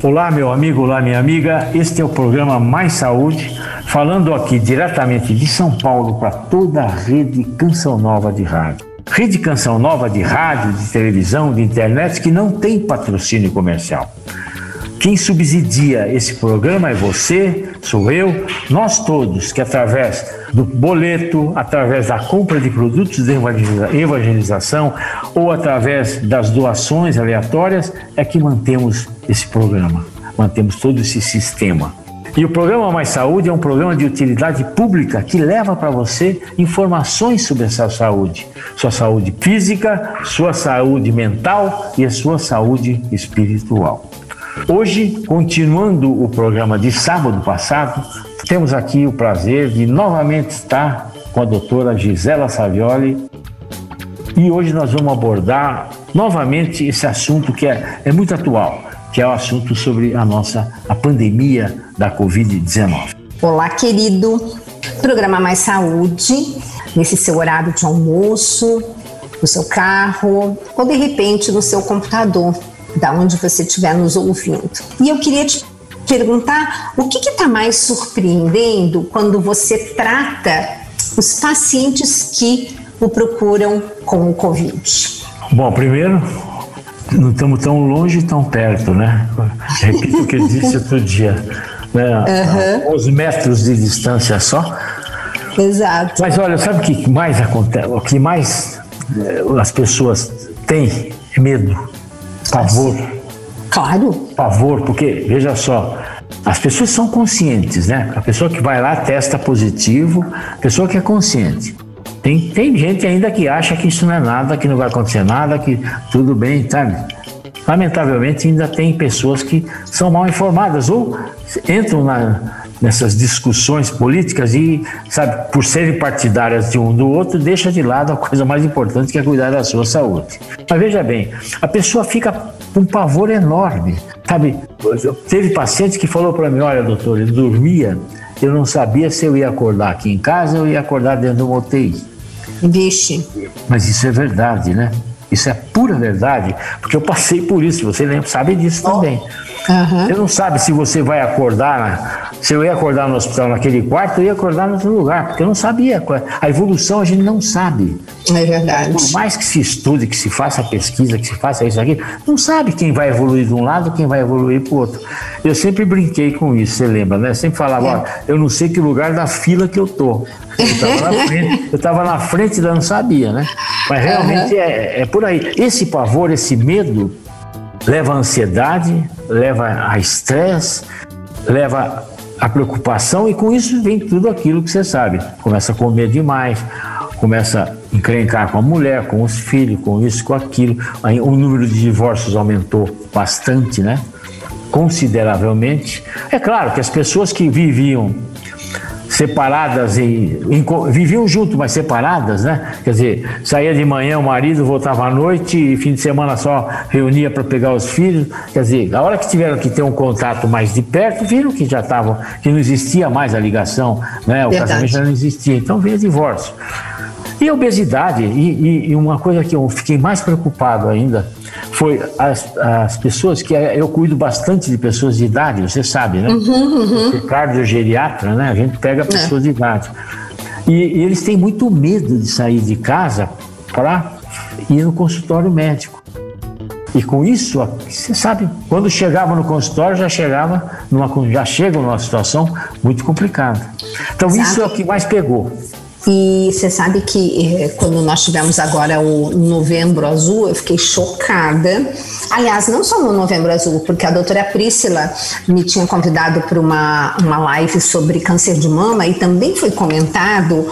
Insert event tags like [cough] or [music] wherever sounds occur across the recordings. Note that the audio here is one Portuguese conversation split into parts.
Olá, meu amigo, olá, minha amiga. Este é o programa Mais Saúde, falando aqui diretamente de São Paulo para toda a rede Canção Nova de rádio. Rede Canção Nova de rádio, de televisão, de internet que não tem patrocínio comercial. Quem subsidia esse programa é você, sou eu, nós todos, que através do boleto, através da compra de produtos de evangelização ou através das doações aleatórias, é que mantemos esse programa, mantemos todo esse sistema. E o programa Mais Saúde é um programa de utilidade pública que leva para você informações sobre a sua saúde, sua saúde física, sua saúde mental e a sua saúde espiritual. Hoje, continuando o programa de sábado passado, temos aqui o prazer de novamente estar com a doutora Gisela Savioli e hoje nós vamos abordar novamente esse assunto que é, é muito atual, que é o assunto sobre a nossa a pandemia da Covid-19. Olá, querido. Programa Mais Saúde, nesse seu horário de almoço, no seu carro ou de repente no seu computador da onde você estiver nos ouvindo. E eu queria te perguntar o que está mais surpreendendo quando você trata os pacientes que o procuram com o Covid. Bom, primeiro, não estamos tão longe e tão perto, né? Repito o que eu disse outro dia. Né? Uhum. Os metros de distância só. Exato. Mas olha, sabe o que mais acontece? O que mais eh, as pessoas têm medo Pavor. Claro. Pavor, porque, veja só, as pessoas são conscientes, né? A pessoa que vai lá testa positivo, a pessoa que é consciente. Tem, tem gente ainda que acha que isso não é nada, que não vai acontecer nada, que tudo bem, sabe? Lamentavelmente, ainda tem pessoas que são mal informadas ou entram na, nessas discussões políticas e, sabe, por serem partidárias de um do outro, deixa de lado a coisa mais importante que é cuidar da sua saúde. Mas veja bem, a pessoa fica com um pavor enorme, sabe? Teve paciente que falou para mim: olha, doutor, eu dormia, eu não sabia se eu ia acordar aqui em casa ou ia acordar dentro do UTI. Vixe. Mas isso é verdade, né? Isso é pura verdade, porque eu passei por isso, você lembra, sabe disso também. Uhum. Você não sabe se você vai acordar, se eu ia acordar no hospital naquele quarto, eu ia acordar em outro lugar, porque eu não sabia. A evolução a gente não sabe. É verdade. Por mais que se estude, que se faça pesquisa, que se faça isso aqui, não sabe quem vai evoluir de um lado, quem vai evoluir para o outro. Eu sempre brinquei com isso, você lembra, né? Sempre falava, é. ó, eu não sei que lugar da fila que eu tô. Eu estava na [laughs] frente, eu estava na frente, eu não sabia, né? Mas realmente uhum. é, é por aí. Esse pavor, esse medo, leva ansiedade, leva a estresse, leva a preocupação e com isso vem tudo aquilo que você sabe. Começa a comer demais, começa a encrencar com a mulher, com os filhos, com isso, com aquilo. Aí, o número de divórcios aumentou bastante, né? Consideravelmente. É claro que as pessoas que viviam separadas e viviam junto, mas separadas, né? Quer dizer, saía de manhã o marido, voltava à noite e fim de semana só reunia para pegar os filhos. Quer dizer, a hora que tiveram que ter um contato mais de perto, viram que já estavam, que não existia mais a ligação, né? O Verdade. casamento já não existia. Então veio divórcio. E a obesidade, e, e, uma coisa que eu fiquei mais preocupado ainda, foi as, as pessoas que eu cuido bastante de pessoas de idade, você sabe, né? Uhum, uhum. Cardiogeriatra, né? A gente pega é. pessoas é. de idade. E, e eles têm muito medo de sair de casa para ir no consultório médico. E com isso, você sabe, quando chegava no consultório, já chegava numa, já chega numa situação muito complicada. Então, Exato. isso é o que mais pegou. E você sabe que eh, quando nós tivemos agora o Novembro Azul, eu fiquei chocada. Aliás, não só no Novembro Azul, porque a doutora Priscila me tinha convidado para uma, uma live sobre câncer de mama e também foi comentado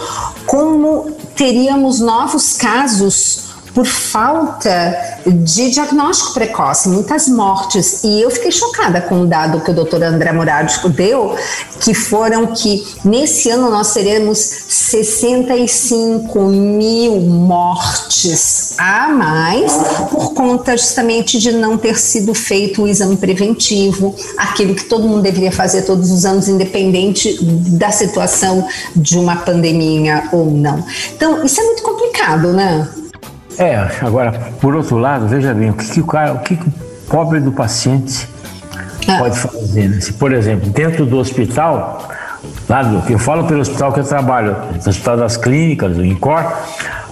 como teríamos novos casos por falta de diagnóstico precoce, muitas mortes. E eu fiquei chocada com o dado que o doutor André Murado deu, que foram que nesse ano nós teremos 65 mil mortes a mais por conta justamente de não ter sido feito o exame preventivo, aquilo que todo mundo deveria fazer todos os anos, independente da situação de uma pandemia ou não. Então, isso é muito complicado, né? É, agora, por outro lado, veja bem, o que, que o cara, o que, que o pobre do paciente ah. pode fazer. Né? Se, por exemplo, dentro do hospital, lá do, eu falo pelo hospital que eu trabalho, no Hospital das Clínicas, do INCOR,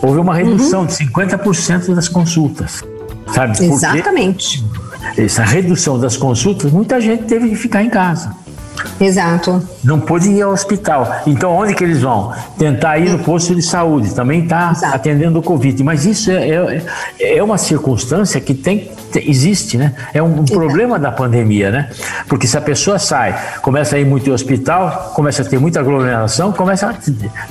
houve uma redução uhum. de 50% das consultas. Sabe? Exatamente. Porque essa redução das consultas, muita gente teve que ficar em casa. Exato. Não pôde ir ao hospital. Então, onde que eles vão? Tentar ir no posto de saúde. Também está atendendo o Covid. Mas isso é, é, é, uma circunstância que tem, existe, né? É um, um problema da pandemia, né? Porque se a pessoa sai, começa a ir muito ao hospital, começa a ter muita aglomeração, começa a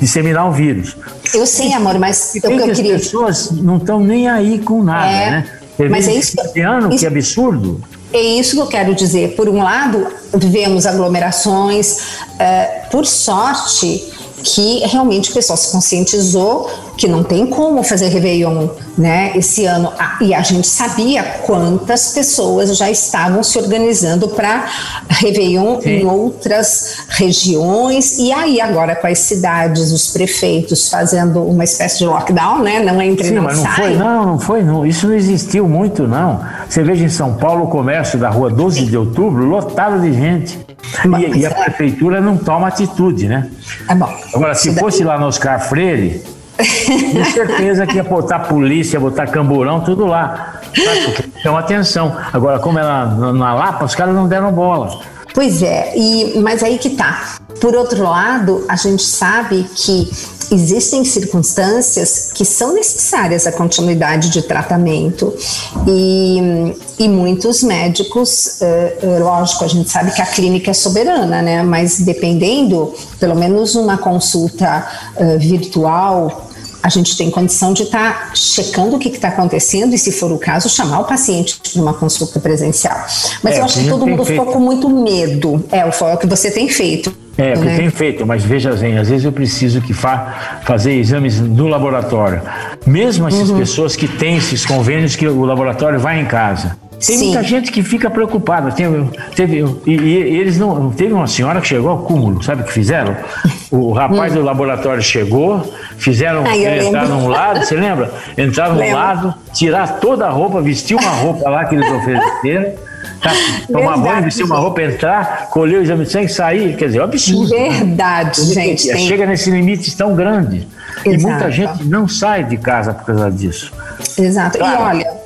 disseminar o vírus. Eu sei, amor, mas e eu, eu queria... as pessoas não estão nem aí com nada, é, né? mas é isso. Ano, isso... que absurdo. É isso que eu quero dizer. Por um lado, vivemos aglomerações, uh, por sorte, que realmente o pessoal se conscientizou que não tem como fazer Réveillon né, esse ano. Ah, e a gente sabia quantas pessoas já estavam se organizando para Réveillon Sim. em outras regiões. E aí, agora com as cidades, os prefeitos fazendo uma espécie de lockdown, né? Não entre, Sim, não mas não sai. foi, não, não foi, não. Isso não existiu muito, não. Você veja em São Paulo o comércio da rua 12 de outubro lotado de gente. E, e, a prefeitura não toma atitude, né? É bom. Agora, se fosse lá no Oscar Freire, com certeza que ia botar polícia, botar camburão, tudo lá. Porque chama atenção. Agora, como ela na Lapa, os caras não deram bola. Pois é, e, mas aí que tá. Por outro lado, a gente sabe que existem circunstâncias que são necessárias a continuidade de tratamento e, e muitos médicos, uh, lógico, a gente sabe que a clínica é soberana, né? Mas dependendo, pelo menos uma consulta uh, virtual a gente tem condição de estar tá checando o que está acontecendo e, se for o caso, chamar o paciente para uma consulta presencial. Mas é, eu acho que todo mundo feito. ficou com muito medo. É, foi o que você tem feito. É, né? tem feito, mas veja bem, às vezes eu preciso que fa fazer exames no laboratório. Mesmo essas uhum. pessoas que têm esses convênios que o laboratório vai em casa. Tem Sim. muita gente que fica preocupada. Tem, teve, e, e, eles não. Teve uma senhora que chegou ao cúmulo, sabe o que fizeram? O rapaz hum. do laboratório chegou, fizeram Ai, entrar num lado, você lembra? Entrar num lado, tirar toda a roupa, vestir uma roupa lá que eles ofereceram. [laughs] Tá, tomar banho, vestir uma roupa, entrar, colher o exame de sangue, sair. Quer dizer, é um absurdo. Né? Verdade, né? gente. Tem... Chega nesse limite tão grande. Exato. E muita gente não sai de casa por causa disso. Exato. Claro, e olha,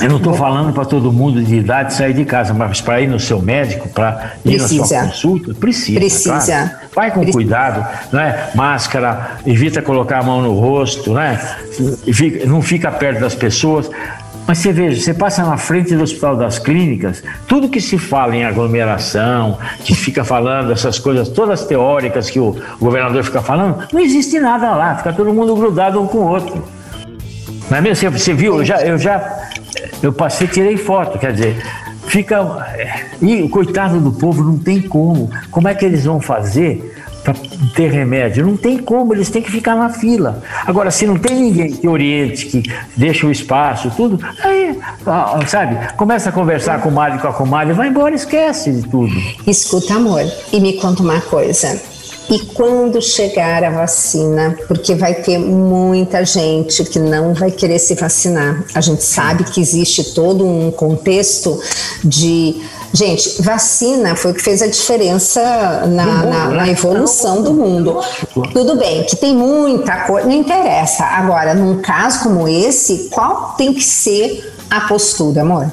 eu não estou falando para todo mundo de idade sair de casa, mas para ir no seu médico, para ir precisa. na sua consulta, precisa. Precisa. Claro. Vai com precisa. cuidado, né? Máscara, evita colocar a mão no rosto, né? Não fica perto das pessoas. Mas você veja, você passa na frente do Hospital das Clínicas, tudo que se fala em aglomeração, que fica falando essas coisas todas teóricas que o governador fica falando, não existe nada lá, fica todo mundo grudado um com o outro. Não é mesmo? Você viu? Eu já, eu já eu passei, tirei foto, quer dizer, fica. E o coitado do povo não tem como. Como é que eles vão fazer para ter remédio? Não tem como, eles têm que ficar na fila. Agora, se não tem ninguém que oriente, que deixa o espaço, tudo, aí, sabe, começa a conversar com o marido com a comadre, vai embora, esquece de tudo. Escuta, amor, e me conta uma coisa. E quando chegar a vacina, porque vai ter muita gente que não vai querer se vacinar. A gente sabe que existe todo um contexto de. Gente, vacina foi o que fez a diferença na, na, na evolução do mundo. Tudo bem, que tem muita coisa, não interessa. Agora, num caso como esse, qual tem que ser a postura, amor?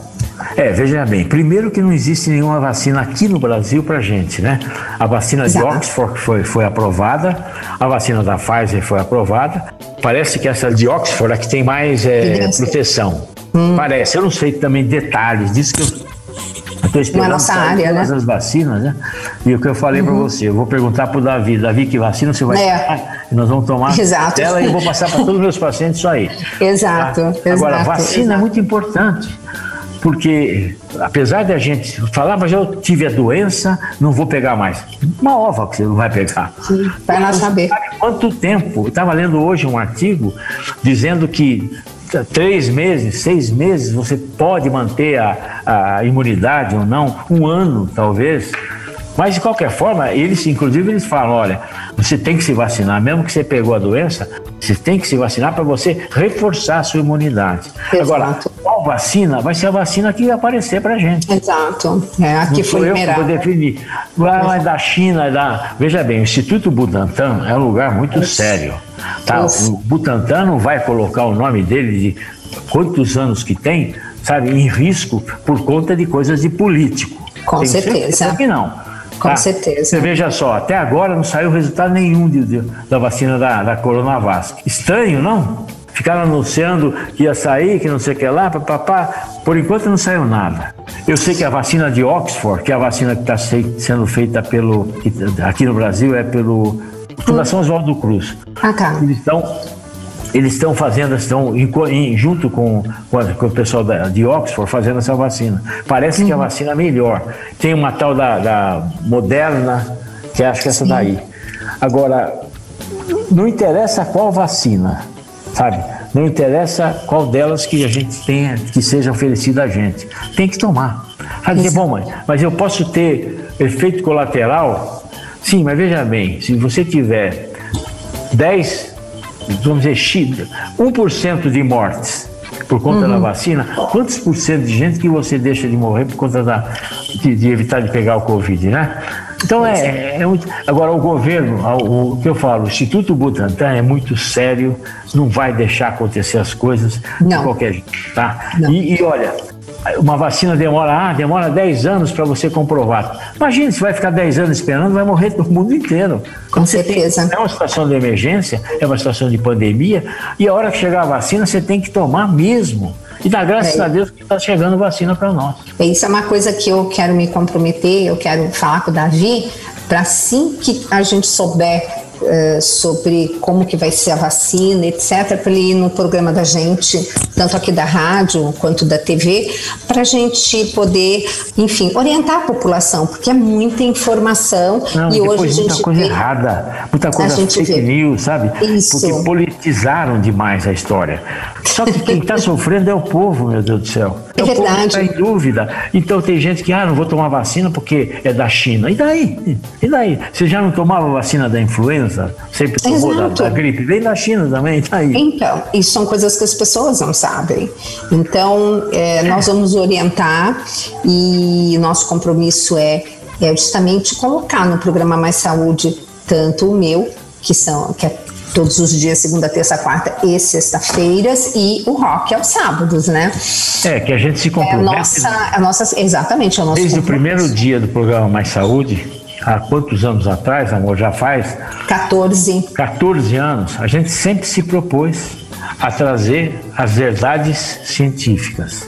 É, veja bem, primeiro que não existe nenhuma vacina aqui no Brasil para gente, né? A vacina Exato. de Oxford foi, foi aprovada, a vacina da Pfizer foi aprovada. Parece que essa de Oxford é que tem mais é, proteção. Hum. Parece, eu não sei também detalhes disso que eu Estou esperando Na nossa área, né? as vacinas, né? E o que eu falei uhum. para você, eu vou perguntar para o Davi, Davi, que vacina você vai é. tomar? Nós vamos tomar Exato. ela e eu vou passar para todos os meus pacientes isso aí. Exato. Tá? Agora, exato, vacina é exato. é muito importante porque apesar de a gente falar, mas eu tive a doença, não vou pegar mais. Uma ova que você não vai pegar. Sim, vai lá saber. Quanto tempo? Eu estava lendo hoje um artigo dizendo que três meses, seis meses, você pode manter a, a imunidade ou não, um ano talvez. Mas de qualquer forma, eles, inclusive, eles falam: olha, você tem que se vacinar, mesmo que você pegou a doença, Você tem que se vacinar para você reforçar a sua imunidade. Exato. Agora, qual vacina? Vai ser a vacina que vai aparecer para gente. Exato. É, aqui Não foi eu que vou definir. Vai da China, da... Veja bem, o Instituto Butantan é um lugar muito Isso. sério. Tá? O Butantan não vai colocar o nome dele de quantos anos que tem, sabe, em risco por conta de coisas de político. Com certeza. certeza que não. Com tá? certeza. Você veja só, até agora não saiu resultado nenhum de, de, da vacina da, da Coronavac. Estranho, não? Ficaram anunciando que ia sair, que não sei o que lá, papapá. Por enquanto não saiu nada. Eu sei que a vacina de Oxford, que é a vacina que está sendo feita pelo. aqui no Brasil é pelo Fundação Oswaldo Cruz. Ah, tá. Eles estão eles estão fazendo, estão em, em, junto com, com, a, com, o pessoal da, de Oxford fazendo essa vacina. Parece uhum. que a vacina é melhor. Tem uma tal da, da Moderna, que acho que é essa daí. Agora, não interessa qual vacina, sabe? Não interessa qual delas que a gente tenha, que seja oferecida a gente. Tem que tomar. Vai dizer, bom, mãe, mas eu posso ter efeito colateral? Sim, mas veja bem, se você tiver 10 vamos dizer, 1% de mortes por conta uhum. da vacina, quantos por cento de gente que você deixa de morrer por conta da, de, de evitar de pegar o Covid, né? Então é, é, muito... Agora o governo, o, o, que eu falo, o Instituto Butantan é muito sério, não vai deixar acontecer as coisas não. de qualquer jeito, tá? E, e, olha, uma vacina demora, ah, demora 10 anos para você comprovar. Imagina, se vai ficar 10 anos esperando, vai morrer todo mundo inteiro. Com certeza. Tem, é uma situação de emergência, é uma situação de pandemia, e a hora que chegar a vacina, você tem que tomar mesmo. E dá graças é. a Deus que está chegando vacina para nós. Isso é uma coisa que eu quero me comprometer, eu quero falar com o Davi, para assim que a gente souber uh, sobre como que vai ser a vacina, etc., para ele ir no programa da gente, tanto aqui da rádio quanto da TV, para a gente poder, enfim, orientar a população, porque é muita informação Não, e hoje a gente muita coisa vê, errada, muita coisa fake vê. news, sabe? Isso. Porque politizaram demais a história. Só que quem está [laughs] sofrendo é o povo, meu Deus do céu. É, é verdade. está em dúvida. Então tem gente que, ah, não vou tomar vacina porque é da China. E daí? E daí? Você já não tomava vacina da influenza? Sempre tomou da, da, gripe? Vem da China também, tá aí. Então, isso são coisas que as pessoas não sabem. Então, é, nós vamos orientar e nosso compromisso é, é justamente colocar no programa Mais Saúde tanto o meu, que são que é todos os dias, segunda, terça, quarta e sexta-feiras, e o rock aos sábados, né? É, que a gente se compromete. É a nossa, a nossa, exatamente, é o nosso Desde o primeiro dia do programa Mais Saúde, há quantos anos atrás, amor, já faz? 14. 14 anos, a gente sempre se propôs a trazer as verdades científicas,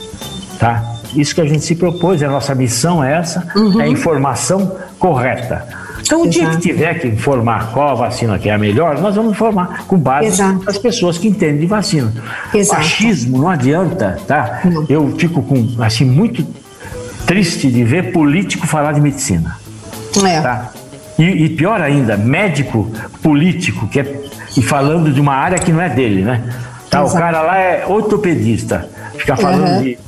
tá? Isso que a gente se propôs, a nossa missão é essa, uhum. é a informação correta. Então, o dia que tiver que informar qual a vacina que é a melhor, nós vamos informar com base Exato. nas pessoas que entendem de vacina. Exato. Não adianta, tá? Não. Eu fico com, assim, muito triste de ver político falar de medicina. É. Tá? E, e, pior ainda, médico político, que é, e falando de uma área que não é dele, né? Tá, o cara lá é ortopedista, fica falando uhum. de,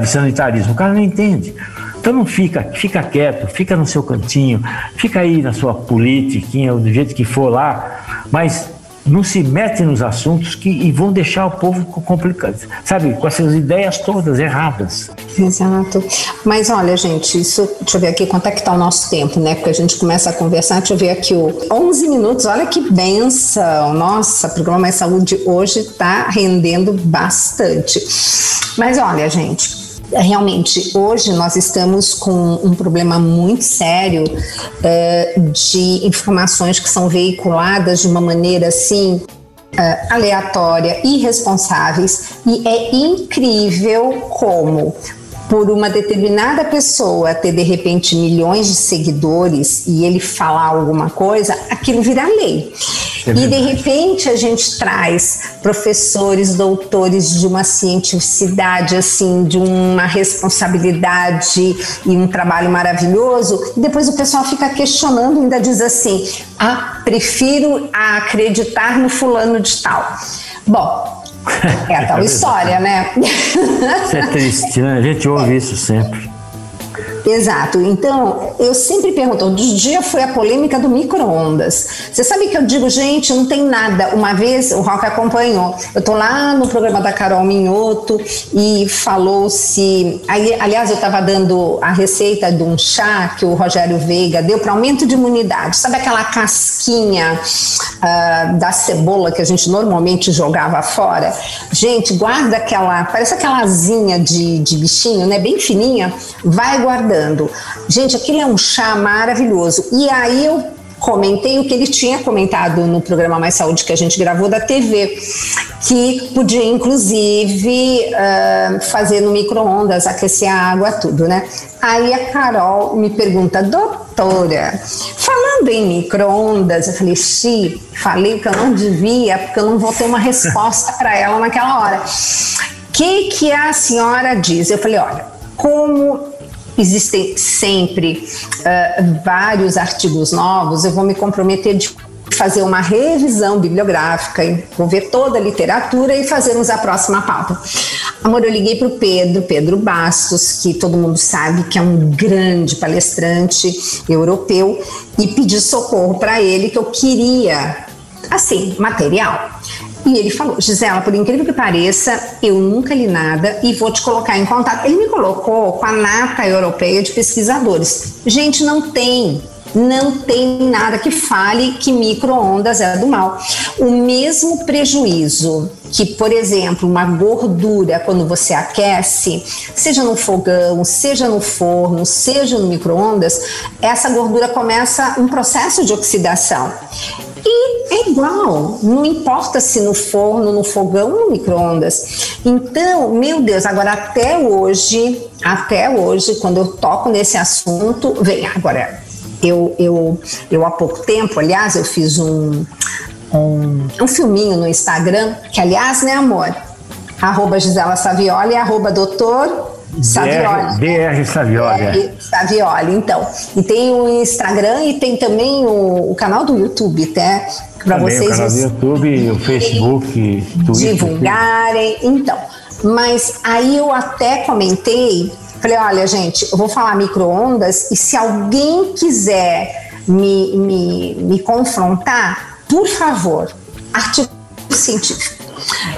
de sanitarismo, o cara não entende. Então não fica, fica quieto, fica no seu cantinho, fica aí na sua politiquinha, do jeito que for lá, mas não se mete nos assuntos que e vão deixar o povo complicado, sabe, com essas ideias todas erradas. Exato. Mas olha, gente, isso, deixa eu ver aqui quanto é que tá o nosso tempo, né? Porque a gente começa a conversar, deixa eu ver aqui o 11 minutos, olha que benção. Nossa, o programa Mais Saúde hoje tá rendendo bastante. Mas olha, gente, realmente hoje nós estamos com um problema muito sério uh, de informações que são veiculadas de uma maneira assim Uh, aleatória, irresponsáveis, e é incrível como por uma determinada pessoa ter de repente milhões de seguidores e ele falar alguma coisa, aquilo vira lei. É e de repente a gente traz professores, doutores de uma cientificidade, assim, de uma responsabilidade e um trabalho maravilhoso, e depois o pessoal fica questionando, ainda diz assim: ah, prefiro acreditar no fulano de tal. Bom, [laughs] é a tal história, né? Isso é triste, né? A gente ouve isso sempre. Exato. Então, eu sempre pergunto, um dia foi a polêmica do micro-ondas. Você sabe que eu digo, gente, não tem nada. Uma vez o Rock acompanhou. Eu tô lá no programa da Carol Minhoto e falou-se. Aliás, eu estava dando a receita de um chá que o Rogério Veiga deu para aumento de imunidade. Sabe aquela casquinha uh, da cebola que a gente normalmente jogava fora? Gente, guarda aquela. Parece aquela asinha de, de bichinho, né? Bem fininha. Vai Gente, aquilo é um chá maravilhoso. E aí eu comentei o que ele tinha comentado no programa Mais Saúde que a gente gravou da TV, que podia inclusive uh, fazer no micro-ondas, aquecer a água, tudo, né? Aí a Carol me pergunta, doutora, falando em micro-ondas, eu falei, sim, falei que eu não devia, porque eu não vou ter uma resposta para ela naquela hora. O que, que a senhora diz? Eu falei, olha, como existem sempre uh, vários artigos novos, eu vou me comprometer de fazer uma revisão bibliográfica, vou ver toda a literatura e fazermos a próxima pauta. Amor, eu liguei para o Pedro, Pedro Bastos, que todo mundo sabe que é um grande palestrante europeu, e pedi socorro para ele que eu queria, assim, material. E ele falou: Gisela, por incrível que pareça, eu nunca li nada e vou te colocar em contato. Ele me colocou com a nata europeia de pesquisadores. Gente, não tem. Não tem nada que fale que micro-ondas é do mal. O mesmo prejuízo que, por exemplo, uma gordura, quando você aquece, seja no fogão, seja no forno, seja no micro-ondas, essa gordura começa um processo de oxidação. E é igual, não importa se no forno, no fogão ou no micro-ondas. Então, meu Deus, agora até hoje, até hoje, quando eu toco nesse assunto, vem agora. Eu, eu, eu há pouco tempo, aliás, eu fiz um, um, um filminho no Instagram, que aliás, né, amor? Arroba Gisela Savioli, arroba doutor Savioli. DR Savioli. DR Savioli, então. E tem o Instagram e tem também o, o canal do YouTube, tá? Para vocês. O canal do YouTube, o Facebook, Twitter. Divulgarem. Então. Mas aí eu até comentei, falei, olha, gente, eu vou falar micro-ondas e se alguém quiser me, me, me confrontar, por favor, artigo científico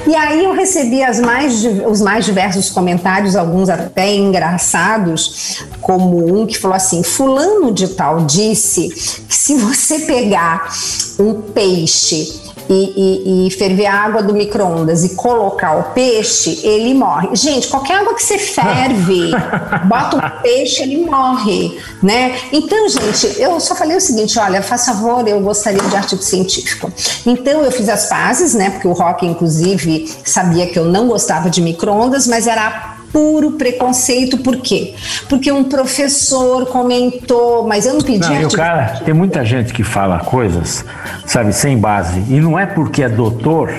e aí eu recebi mais, os mais diversos comentários, alguns até engraçados, como um que falou assim: Fulano de Tal disse que se você pegar um peixe e, e, e ferver a água do micro-ondas e colocar o peixe, ele morre. Gente, qualquer água que você ferve, [laughs] bota o peixe, ele morre, né? Então, gente, eu só falei o seguinte, olha, faz favor, eu gostaria de artigo científico. Então, eu fiz as pazes, né? Porque o Rock, inclusive, sabia que eu não gostava de micro-ondas, mas era puro preconceito, por quê? Porque um professor comentou, mas eu não pedi. Não, cara, tem muita gente que fala coisas, sabe, sem base, e não é porque é doutor,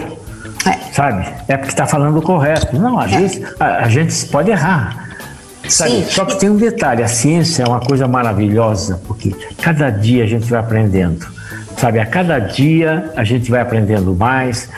é. sabe? É porque está falando o correto. Não, às é. vezes a, a, gente pode errar. Sabe? Só que tem um detalhe, a ciência é uma coisa maravilhosa, porque cada dia a gente vai aprendendo. Sabe, a cada dia a gente vai aprendendo mais,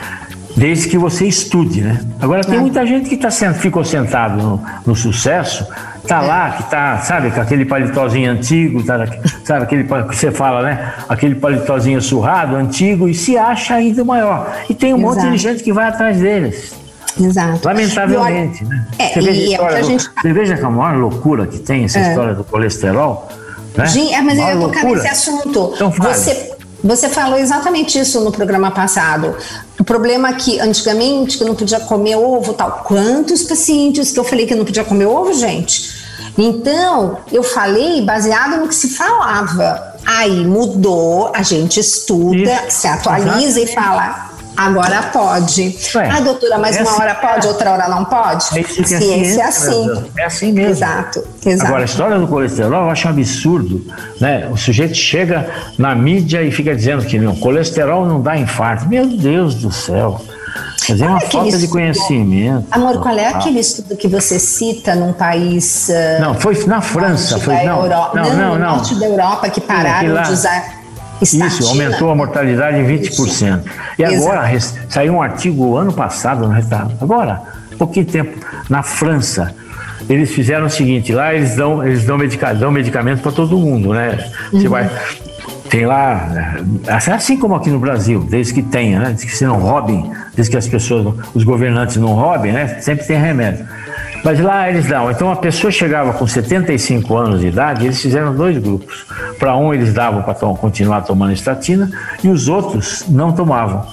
desde que você estude, né? Agora tem é. muita gente que tá sent, ficou sentado no, no sucesso, tá é. lá, que tá, sabe, com aquele paletózinho antigo, tá, sabe, aquele que você fala, né? Aquele paletózinho surrado, antigo, e se acha ainda maior. E tem um Exato. monte de gente que vai atrás deles. Exato. Lamentavelmente, olha, né? É, você, veja é gente... você veja que a maior loucura que tem essa é. história do colesterol. Né? Gente, é, mas eu ia tocar nesse assunto. Então, você, você falou exatamente isso no programa passado. O problema é que antigamente que não podia comer ovo, tal. Quantos pacientes que eu falei que não podia comer ovo, gente? Então, eu falei baseado no que se falava. Aí mudou, a gente estuda, isso, se atualiza exatamente. e fala: Agora pode. Ué, ah, doutora, mas é uma assim, hora pode, outra hora não pode? É isso que ciência, é assim. É assim mesmo. Exato, exato. Agora, a história do colesterol eu acho um absurdo. Né? O sujeito chega na mídia e fica dizendo que não, colesterol não dá infarto. Meu Deus do céu. Mas é uma falta estudo, de conhecimento. Amor, qual é aquele estudo que você cita num país. Uh, não, foi na França. Foi, não, Europa, não, não, não, no norte da Europa que pararam lá, de usar Estatina. Isso, aumentou a mortalidade em 20%. E agora, Exato. saiu um artigo ano passado, agora, pouquinho tempo, na França, eles fizeram o seguinte: lá eles dão, eles dão, medica, dão medicamento para todo mundo, né? Você uhum. vai. Tem lá, é assim como aqui no Brasil, desde que tenha, né? Desde que você não roubem, desde que as pessoas, os governantes não roubem, né? Sempre tem remédio. Mas lá eles dão. Então a pessoa chegava com 75 anos de idade, eles fizeram dois grupos. Para um eles davam para continuar tomando estatina e os outros não tomavam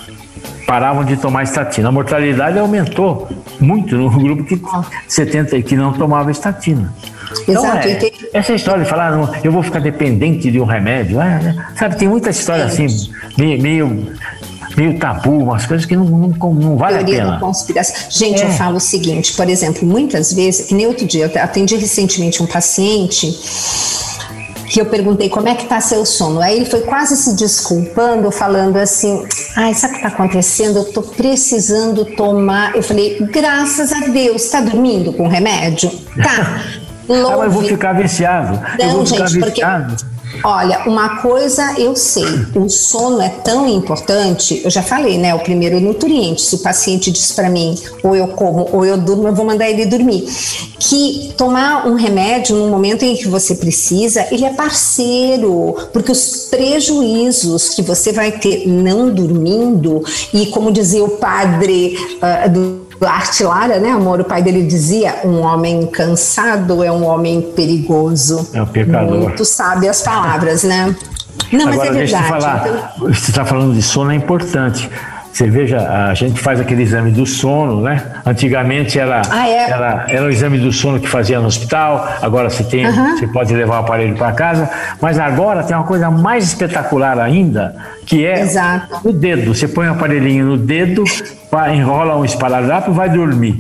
paravam de tomar estatina. A mortalidade aumentou muito no [laughs] grupo que 70 que não tomava estatina. Então, Exato. É, essa história de falar, não, eu vou ficar dependente de um remédio, é, sabe, tem muita história assim, meio, meio, meio tabu, umas coisas que não, não, não vale Teoria a pena. conspiração. Gente, é. eu falo o seguinte, por exemplo, muitas vezes, que nem outro dia, eu atendi recentemente um paciente que eu perguntei como é que tá seu sono. Aí ele foi quase se desculpando, falando assim: ai, sabe o que tá acontecendo? Eu tô precisando tomar. Eu falei: graças a Deus, tá dormindo com remédio? Tá. [laughs] ah, mas eu vou ficar viciado. Não, eu vou ficar gente, viciado. porque Olha, uma coisa eu sei, o sono é tão importante, eu já falei, né? O primeiro nutriente. Se o paciente diz para mim, ou eu como, ou eu durmo, eu vou mandar ele dormir. Que tomar um remédio no momento em que você precisa, ele é parceiro, porque os prejuízos que você vai ter não dormindo, e como dizia o padre uh, Arte Lara, né, amor? O pai dele dizia: um homem cansado é um homem perigoso. É um pecador. Muito sabe as palavras, né? Não, Agora, mas é verdade. Falar, você está falando de sono, é importante. Você veja, a gente faz aquele exame do sono, né? Antigamente era, ah, é? era, era o exame do sono que fazia no hospital, agora você, tem, uhum. você pode levar o aparelho para casa, mas agora tem uma coisa mais espetacular ainda, que é Exato. o dedo. Você põe o aparelhinho no dedo, enrola um esparadrapo e vai dormir.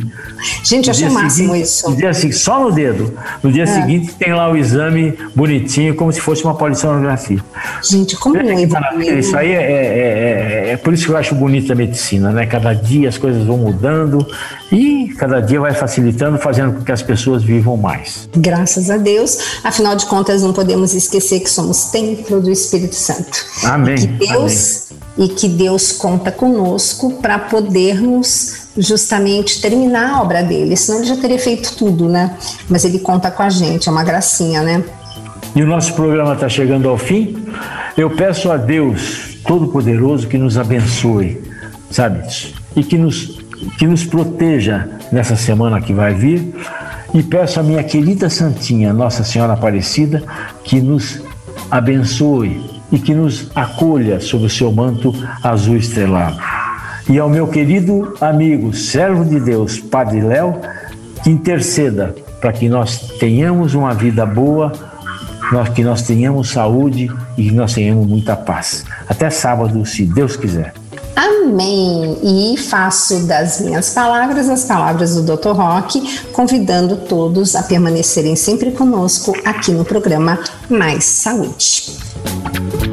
Gente, achei máximo isso. No dia seguinte, só no dedo. No dia é. seguinte tem lá o exame bonitinho, como se fosse uma polissonografia. Gente, como é que Isso aí é, é, é, é, por isso que eu acho bonita a medicina, né? Cada dia as coisas vão mudando e cada dia vai facilitando, fazendo com que as pessoas vivam mais. Graças a Deus. Afinal de contas, não podemos esquecer que somos templo do Espírito Santo. Amém. E que Deus Amém e que Deus conta conosco para podermos justamente terminar a obra dele. Senão ele já teria feito tudo, né? Mas ele conta com a gente, é uma gracinha, né? E o nosso programa está chegando ao fim. Eu peço a Deus Todo-Poderoso que nos abençoe, sabe? E que nos, que nos proteja nessa semana que vai vir. E peço a minha querida Santinha, Nossa Senhora Aparecida, que nos abençoe e que nos acolha sob o seu manto azul estrelado. E ao meu querido amigo, servo de Deus, Padre Léo, que interceda para que nós tenhamos uma vida boa, que nós tenhamos saúde e que nós tenhamos muita paz. Até sábado, se Deus quiser. Amém. E faço das minhas palavras as palavras do Dr. Rock, convidando todos a permanecerem sempre conosco aqui no programa Mais Saúde. you